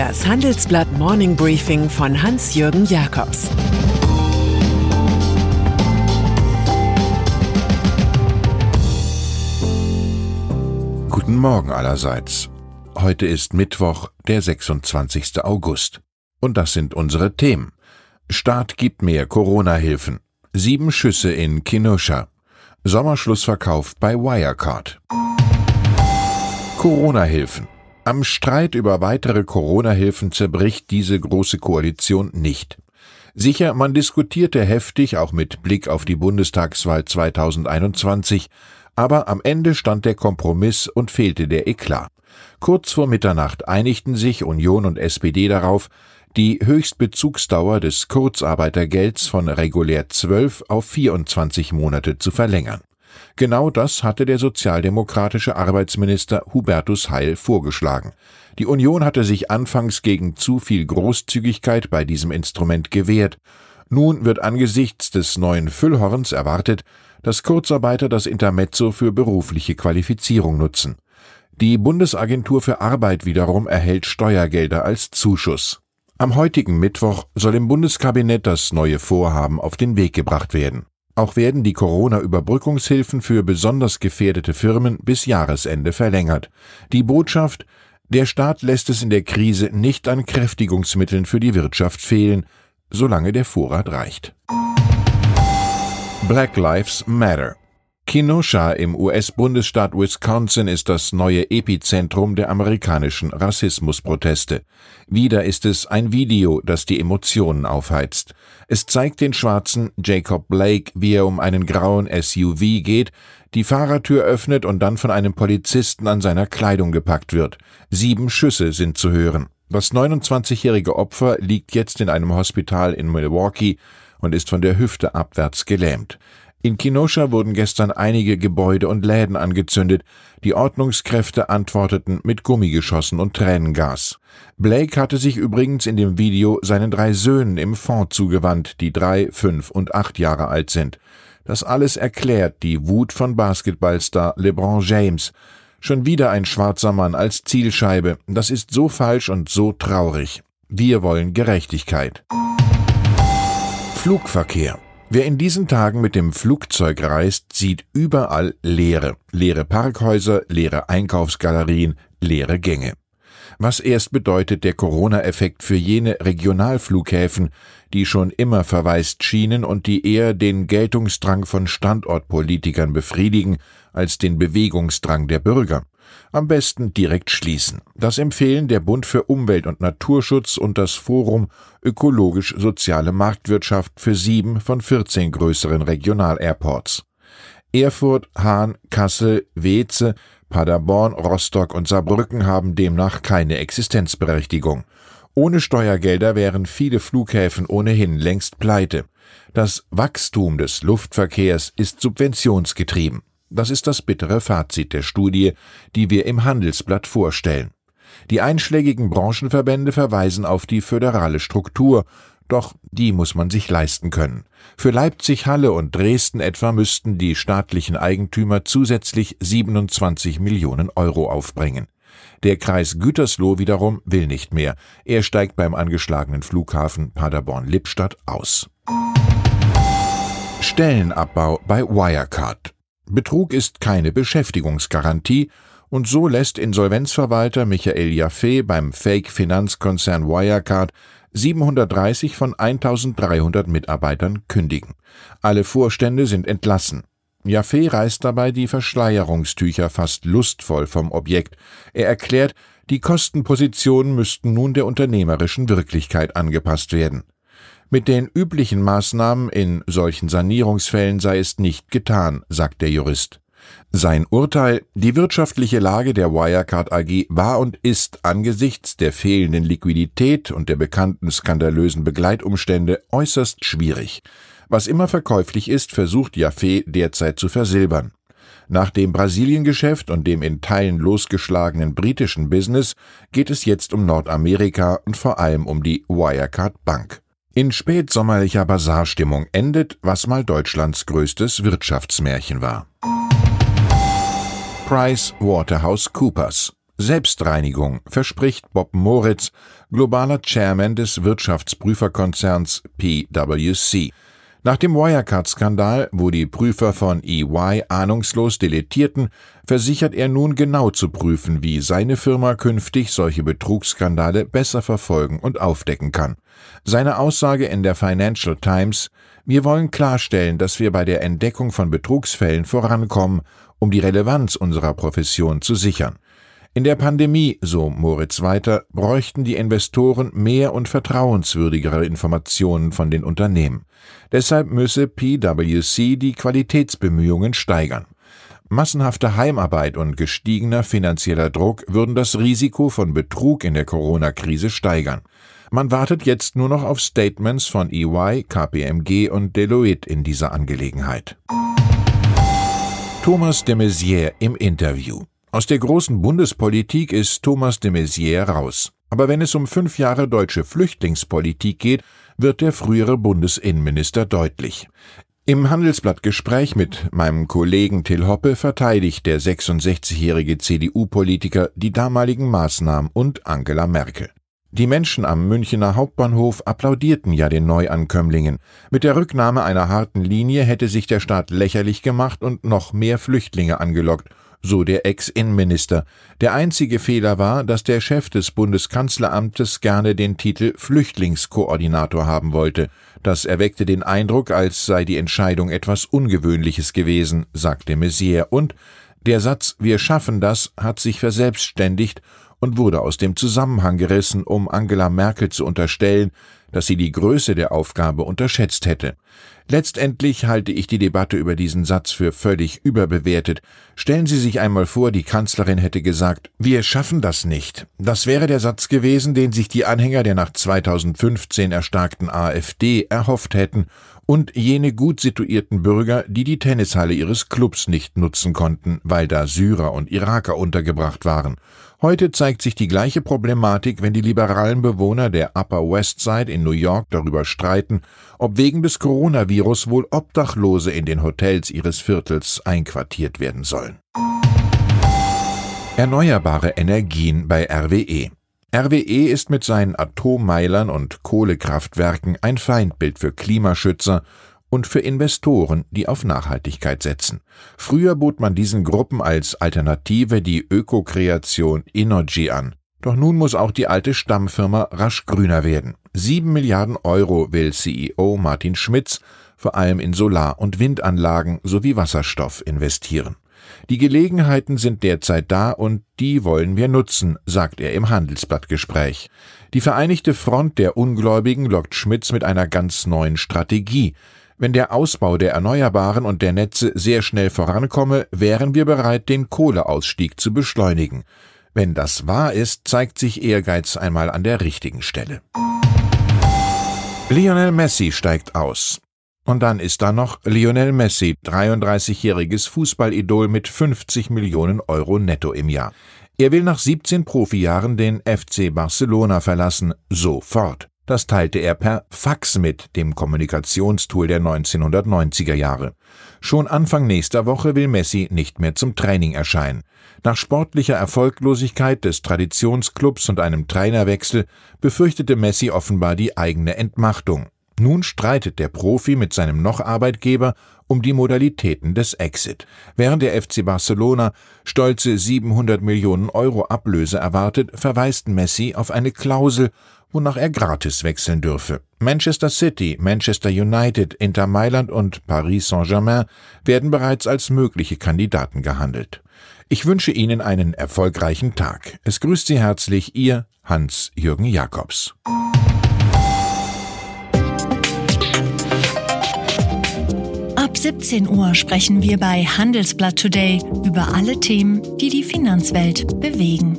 Das Handelsblatt Morning Briefing von Hans-Jürgen Jakobs Guten Morgen allerseits. Heute ist Mittwoch, der 26. August. Und das sind unsere Themen. Staat gibt mehr Corona-Hilfen. Sieben Schüsse in Kenosha. Sommerschlussverkauf bei Wirecard. Corona-Hilfen. Am Streit über weitere Corona-Hilfen zerbricht diese große Koalition nicht. Sicher, man diskutierte heftig, auch mit Blick auf die Bundestagswahl 2021, aber am Ende stand der Kompromiss und fehlte der Eklat. Kurz vor Mitternacht einigten sich Union und SPD darauf, die Höchstbezugsdauer des Kurzarbeitergelds von regulär 12 auf 24 Monate zu verlängern. Genau das hatte der sozialdemokratische Arbeitsminister Hubertus Heil vorgeschlagen. Die Union hatte sich anfangs gegen zu viel Großzügigkeit bei diesem Instrument gewehrt. Nun wird angesichts des neuen Füllhorns erwartet, dass Kurzarbeiter das Intermezzo für berufliche Qualifizierung nutzen. Die Bundesagentur für Arbeit wiederum erhält Steuergelder als Zuschuss. Am heutigen Mittwoch soll im Bundeskabinett das neue Vorhaben auf den Weg gebracht werden. Auch werden die Corona-Überbrückungshilfen für besonders gefährdete Firmen bis Jahresende verlängert. Die Botschaft Der Staat lässt es in der Krise nicht an Kräftigungsmitteln für die Wirtschaft fehlen, solange der Vorrat reicht. Black Lives Matter Kenosha im US-Bundesstaat Wisconsin ist das neue Epizentrum der amerikanischen Rassismusproteste. Wieder ist es ein Video, das die Emotionen aufheizt. Es zeigt den schwarzen Jacob Blake, wie er um einen grauen SUV geht, die Fahrertür öffnet und dann von einem Polizisten an seiner Kleidung gepackt wird. Sieben Schüsse sind zu hören. Das 29-jährige Opfer liegt jetzt in einem Hospital in Milwaukee und ist von der Hüfte abwärts gelähmt. In Kenosha wurden gestern einige Gebäude und Läden angezündet. Die Ordnungskräfte antworteten mit Gummigeschossen und Tränengas. Blake hatte sich übrigens in dem Video seinen drei Söhnen im Fond zugewandt, die drei, fünf und acht Jahre alt sind. Das alles erklärt die Wut von Basketballstar LeBron James. Schon wieder ein schwarzer Mann als Zielscheibe. Das ist so falsch und so traurig. Wir wollen Gerechtigkeit. Flugverkehr. Wer in diesen Tagen mit dem Flugzeug reist, sieht überall Leere. Leere Parkhäuser, leere Einkaufsgalerien, leere Gänge. Was erst bedeutet der Corona-Effekt für jene Regionalflughäfen, die schon immer verwaist schienen und die eher den Geltungsdrang von Standortpolitikern befriedigen als den Bewegungsdrang der Bürger? Am besten direkt schließen. Das empfehlen der Bund für Umwelt und Naturschutz und das Forum Ökologisch-Soziale Marktwirtschaft für sieben von 14 größeren Regionalairports. Erfurt, Hahn, Kassel, Weze, Paderborn, Rostock und Saarbrücken haben demnach keine Existenzberechtigung. Ohne Steuergelder wären viele Flughäfen ohnehin längst pleite. Das Wachstum des Luftverkehrs ist subventionsgetrieben. Das ist das bittere Fazit der Studie, die wir im Handelsblatt vorstellen. Die einschlägigen Branchenverbände verweisen auf die föderale Struktur, doch die muss man sich leisten können. Für Leipzig, Halle und Dresden etwa müssten die staatlichen Eigentümer zusätzlich 27 Millionen Euro aufbringen. Der Kreis Gütersloh wiederum will nicht mehr. Er steigt beim angeschlagenen Flughafen Paderborn-Lippstadt aus. Stellenabbau bei Wirecard. Betrug ist keine Beschäftigungsgarantie, und so lässt Insolvenzverwalter Michael Jaffe beim Fake-Finanzkonzern Wirecard 730 von 1300 Mitarbeitern kündigen. Alle Vorstände sind entlassen. Jaffe reißt dabei die Verschleierungstücher fast lustvoll vom Objekt. Er erklärt, die Kostenpositionen müssten nun der unternehmerischen Wirklichkeit angepasst werden. Mit den üblichen Maßnahmen in solchen Sanierungsfällen sei es nicht getan, sagt der Jurist. Sein Urteil, die wirtschaftliche Lage der Wirecard AG war und ist angesichts der fehlenden Liquidität und der bekannten skandalösen Begleitumstände äußerst schwierig. Was immer verkäuflich ist, versucht Jaffe derzeit zu versilbern. Nach dem Brasiliengeschäft und dem in Teilen losgeschlagenen britischen Business geht es jetzt um Nordamerika und vor allem um die Wirecard Bank. In spätsommerlicher Basarstimmung endet, was mal Deutschlands größtes Wirtschaftsmärchen war. Price Waterhouse Coopers Selbstreinigung, verspricht Bob Moritz, globaler Chairman des Wirtschaftsprüferkonzerns PwC. Nach dem Wirecard-Skandal, wo die Prüfer von EY ahnungslos deletierten, versichert er nun genau zu prüfen, wie seine Firma künftig solche Betrugsskandale besser verfolgen und aufdecken kann. Seine Aussage in der Financial Times Wir wollen klarstellen, dass wir bei der Entdeckung von Betrugsfällen vorankommen, um die Relevanz unserer Profession zu sichern. In der Pandemie, so Moritz weiter, bräuchten die Investoren mehr und vertrauenswürdigere Informationen von den Unternehmen. Deshalb müsse PwC die Qualitätsbemühungen steigern. Massenhafte Heimarbeit und gestiegener finanzieller Druck würden das Risiko von Betrug in der Corona-Krise steigern. Man wartet jetzt nur noch auf Statements von EY, KPMG und Deloitte in dieser Angelegenheit. Thomas de Maizière im Interview. Aus der großen Bundespolitik ist Thomas de Maizière raus. Aber wenn es um fünf Jahre deutsche Flüchtlingspolitik geht, wird der frühere Bundesinnenminister deutlich. Im Handelsblattgespräch mit meinem Kollegen Till Hoppe verteidigt der 66-jährige CDU-Politiker die damaligen Maßnahmen und Angela Merkel. Die Menschen am Münchener Hauptbahnhof applaudierten ja den Neuankömmlingen. Mit der Rücknahme einer harten Linie hätte sich der Staat lächerlich gemacht und noch mehr Flüchtlinge angelockt, so der Ex-Innenminister. Der einzige Fehler war, dass der Chef des Bundeskanzleramtes gerne den Titel Flüchtlingskoordinator haben wollte. Das erweckte den Eindruck, als sei die Entscheidung etwas Ungewöhnliches gewesen, sagte Messier, und der Satz Wir schaffen das hat sich verselbstständigt und wurde aus dem Zusammenhang gerissen, um Angela Merkel zu unterstellen, dass sie die Größe der Aufgabe unterschätzt hätte. Letztendlich halte ich die Debatte über diesen Satz für völlig überbewertet. Stellen Sie sich einmal vor, die Kanzlerin hätte gesagt, wir schaffen das nicht. Das wäre der Satz gewesen, den sich die Anhänger der nach 2015 erstarkten AfD erhofft hätten und jene gut situierten Bürger, die die Tennishalle ihres Clubs nicht nutzen konnten, weil da Syrer und Iraker untergebracht waren. Heute zeigt sich die gleiche Problematik, wenn die liberalen Bewohner der Upper West Side in New York darüber streiten, ob wegen des Coronavirus wohl Obdachlose in den Hotels ihres Viertels einquartiert werden sollen. Erneuerbare Energien bei RWE. RWE ist mit seinen Atommeilern und Kohlekraftwerken ein Feindbild für Klimaschützer und für Investoren, die auf Nachhaltigkeit setzen. Früher bot man diesen Gruppen als Alternative die Ökokreation Energy an. Doch nun muss auch die alte Stammfirma rasch grüner werden. Sieben Milliarden Euro will CEO Martin Schmitz vor allem in Solar- und Windanlagen sowie Wasserstoff investieren. Die Gelegenheiten sind derzeit da und die wollen wir nutzen, sagt er im Handelsblattgespräch. Die Vereinigte Front der Ungläubigen lockt Schmitz mit einer ganz neuen Strategie. Wenn der Ausbau der Erneuerbaren und der Netze sehr schnell vorankomme, wären wir bereit, den Kohleausstieg zu beschleunigen. Wenn das wahr ist, zeigt sich Ehrgeiz einmal an der richtigen Stelle. Lionel Messi steigt aus. Und dann ist da noch Lionel Messi, 33-jähriges Fußballidol mit 50 Millionen Euro netto im Jahr. Er will nach 17 Profijahren den FC Barcelona verlassen, sofort. Das teilte er per Fax mit, dem Kommunikationstool der 1990er Jahre. Schon Anfang nächster Woche will Messi nicht mehr zum Training erscheinen. Nach sportlicher Erfolglosigkeit des Traditionsclubs und einem Trainerwechsel befürchtete Messi offenbar die eigene Entmachtung. Nun streitet der Profi mit seinem noch Arbeitgeber um die Modalitäten des Exit. Während der FC Barcelona stolze 700 Millionen Euro Ablöse erwartet, verweist Messi auf eine Klausel, wonach er gratis wechseln dürfe. Manchester City, Manchester United, Inter Mailand und Paris Saint-Germain werden bereits als mögliche Kandidaten gehandelt. Ich wünsche Ihnen einen erfolgreichen Tag. Es grüßt Sie herzlich Ihr Hans-Jürgen Jakobs. Ab 17 Uhr sprechen wir bei Handelsblatt Today über alle Themen, die die Finanzwelt bewegen.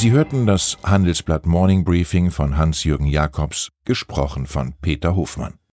Sie hörten das Handelsblatt Morning Briefing von Hans-Jürgen Jakobs, gesprochen von Peter Hofmann.